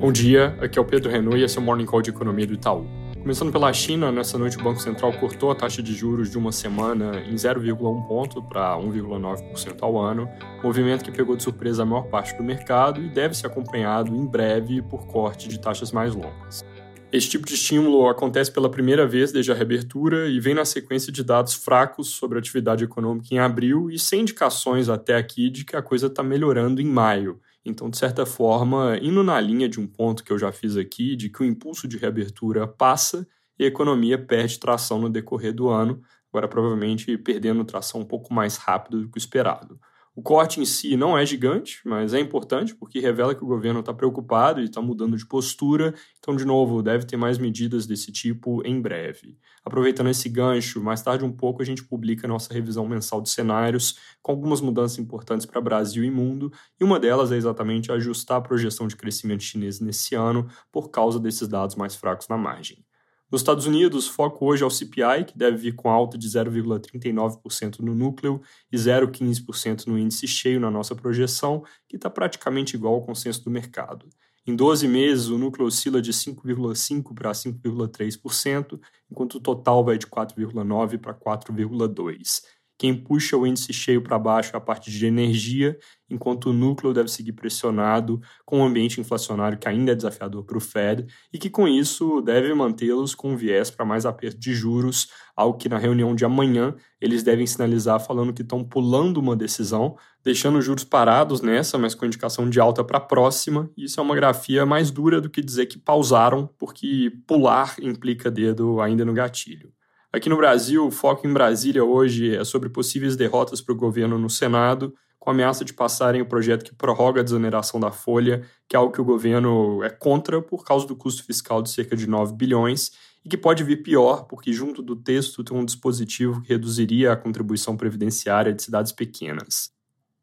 Bom dia, aqui é o Pedro Renault e esse é o Morning Call de Economia do Itaú. Começando pela China, nessa noite o Banco Central cortou a taxa de juros de uma semana em 0,1 ponto para 1,9% ao ano, movimento que pegou de surpresa a maior parte do mercado e deve ser acompanhado em breve por corte de taxas mais longas. Esse tipo de estímulo acontece pela primeira vez desde a reabertura e vem na sequência de dados fracos sobre a atividade econômica em abril e sem indicações até aqui de que a coisa está melhorando em maio. Então, de certa forma, indo na linha de um ponto que eu já fiz aqui, de que o impulso de reabertura passa e a economia perde tração no decorrer do ano, agora provavelmente perdendo tração um pouco mais rápido do que o esperado. O corte em si não é gigante, mas é importante porque revela que o governo está preocupado e está mudando de postura. Então, de novo, deve ter mais medidas desse tipo em breve. Aproveitando esse gancho, mais tarde um pouco a gente publica nossa revisão mensal de cenários com algumas mudanças importantes para Brasil e mundo, e uma delas é exatamente ajustar a projeção de crescimento chinês nesse ano por causa desses dados mais fracos na margem. Nos Estados Unidos, foco hoje é o CPI, que deve vir com alta de 0,39% no núcleo e 0,15% no índice cheio na nossa projeção, que está praticamente igual ao consenso do mercado. Em 12 meses, o núcleo oscila de 5,5% para 5,3%, enquanto o total vai de 4,9% para 4,2%. Quem puxa o índice cheio para baixo é a parte de energia, enquanto o núcleo deve seguir pressionado com um ambiente inflacionário que ainda é desafiador para o Fed e que, com isso, deve mantê-los com viés para mais aperto de juros, algo que na reunião de amanhã eles devem sinalizar falando que estão pulando uma decisão, deixando os juros parados nessa, mas com indicação de alta para a próxima. Isso é uma grafia mais dura do que dizer que pausaram, porque pular implica dedo ainda no gatilho. Aqui no Brasil, o foco em Brasília hoje é sobre possíveis derrotas para o governo no Senado, com a ameaça de passarem o projeto que prorroga a desoneração da folha, que é algo que o governo é contra por causa do custo fiscal de cerca de 9 bilhões, e que pode vir pior, porque junto do texto tem um dispositivo que reduziria a contribuição previdenciária de cidades pequenas.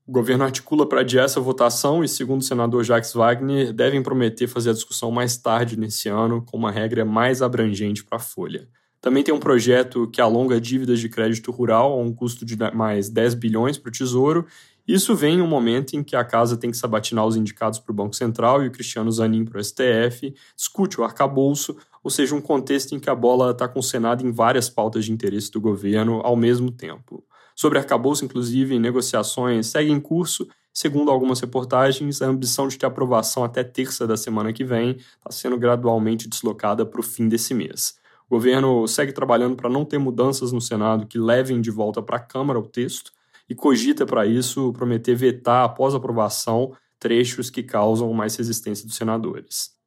O governo articula para adiar essa votação e, segundo o senador Jacques Wagner, devem prometer fazer a discussão mais tarde nesse ano, com uma regra mais abrangente para a folha. Também tem um projeto que alonga dívidas de crédito rural a um custo de mais 10 bilhões para o Tesouro. Isso vem em um momento em que a casa tem que sabatinar os indicados para o Banco Central e o Cristiano Zanin para o STF, discute o arcabouço, ou seja, um contexto em que a bola está Senado em várias pautas de interesse do governo ao mesmo tempo. Sobre arcabouço, inclusive, negociações seguem em curso Segundo algumas reportagens, a ambição de ter aprovação até terça da semana que vem está sendo gradualmente deslocada para o fim desse mês. O governo segue trabalhando para não ter mudanças no Senado que levem de volta para a Câmara o texto e cogita para isso prometer vetar após aprovação trechos que causam mais resistência dos senadores.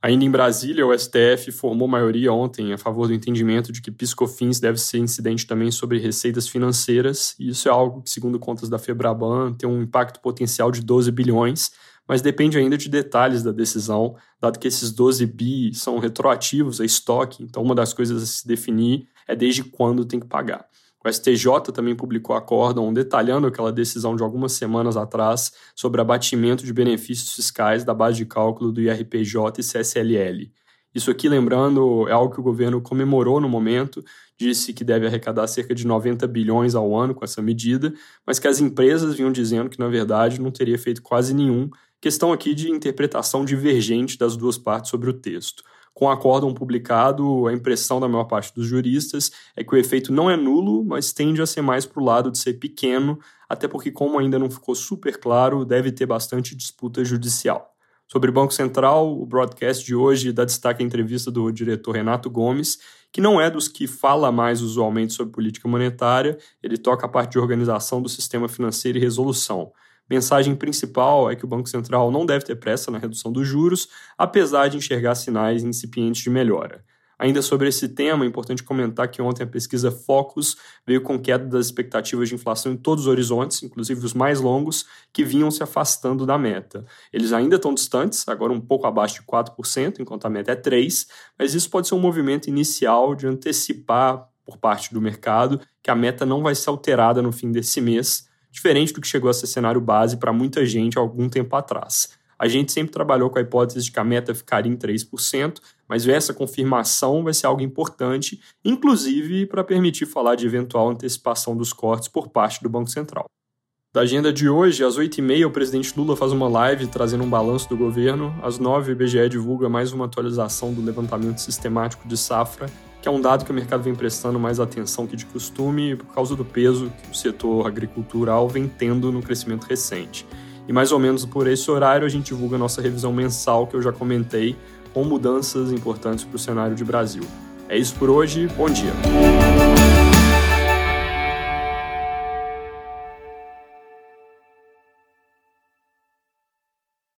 Ainda em Brasília, o STF formou maioria ontem a favor do entendimento de que piscofins deve ser incidente também sobre receitas financeiras, e isso é algo que, segundo contas da Febraban, tem um impacto potencial de 12 bilhões, mas depende ainda de detalhes da decisão, dado que esses 12 bi são retroativos a estoque, então uma das coisas a se definir é desde quando tem que pagar. O STJ também publicou acórdão detalhando aquela decisão de algumas semanas atrás sobre abatimento de benefícios fiscais da base de cálculo do IRPJ e CSLL. Isso aqui, lembrando, é algo que o governo comemorou no momento, disse que deve arrecadar cerca de 90 bilhões ao ano com essa medida, mas que as empresas vinham dizendo que, na verdade, não teria feito quase nenhum Questão aqui de interpretação divergente das duas partes sobre o texto. Com o acórdão publicado, a impressão da maior parte dos juristas é que o efeito não é nulo, mas tende a ser mais para o lado de ser pequeno, até porque, como ainda não ficou super claro, deve ter bastante disputa judicial. Sobre o Banco Central, o broadcast de hoje dá destaque à entrevista do diretor Renato Gomes, que não é dos que fala mais usualmente sobre política monetária, ele toca a parte de organização do sistema financeiro e resolução mensagem principal é que o Banco Central não deve ter pressa na redução dos juros, apesar de enxergar sinais incipientes de melhora. Ainda sobre esse tema, é importante comentar que ontem a pesquisa Focus veio com queda das expectativas de inflação em todos os horizontes, inclusive os mais longos, que vinham se afastando da meta. Eles ainda estão distantes, agora um pouco abaixo de 4%, enquanto a meta é 3%, mas isso pode ser um movimento inicial de antecipar por parte do mercado que a meta não vai ser alterada no fim desse mês, diferente do que chegou a ser cenário base para muita gente algum tempo atrás. A gente sempre trabalhou com a hipótese de que a meta ficaria em 3%, mas essa confirmação vai ser algo importante, inclusive para permitir falar de eventual antecipação dos cortes por parte do Banco Central. Da agenda de hoje, às 8h30, o presidente Lula faz uma live trazendo um balanço do governo. Às 9 o IBGE divulga mais uma atualização do levantamento sistemático de safra, que é um dado que o mercado vem prestando mais atenção que de costume por causa do peso que o setor agricultural vem tendo no crescimento recente. E mais ou menos por esse horário a gente divulga a nossa revisão mensal que eu já comentei, com mudanças importantes para o cenário de Brasil. É isso por hoje, bom dia!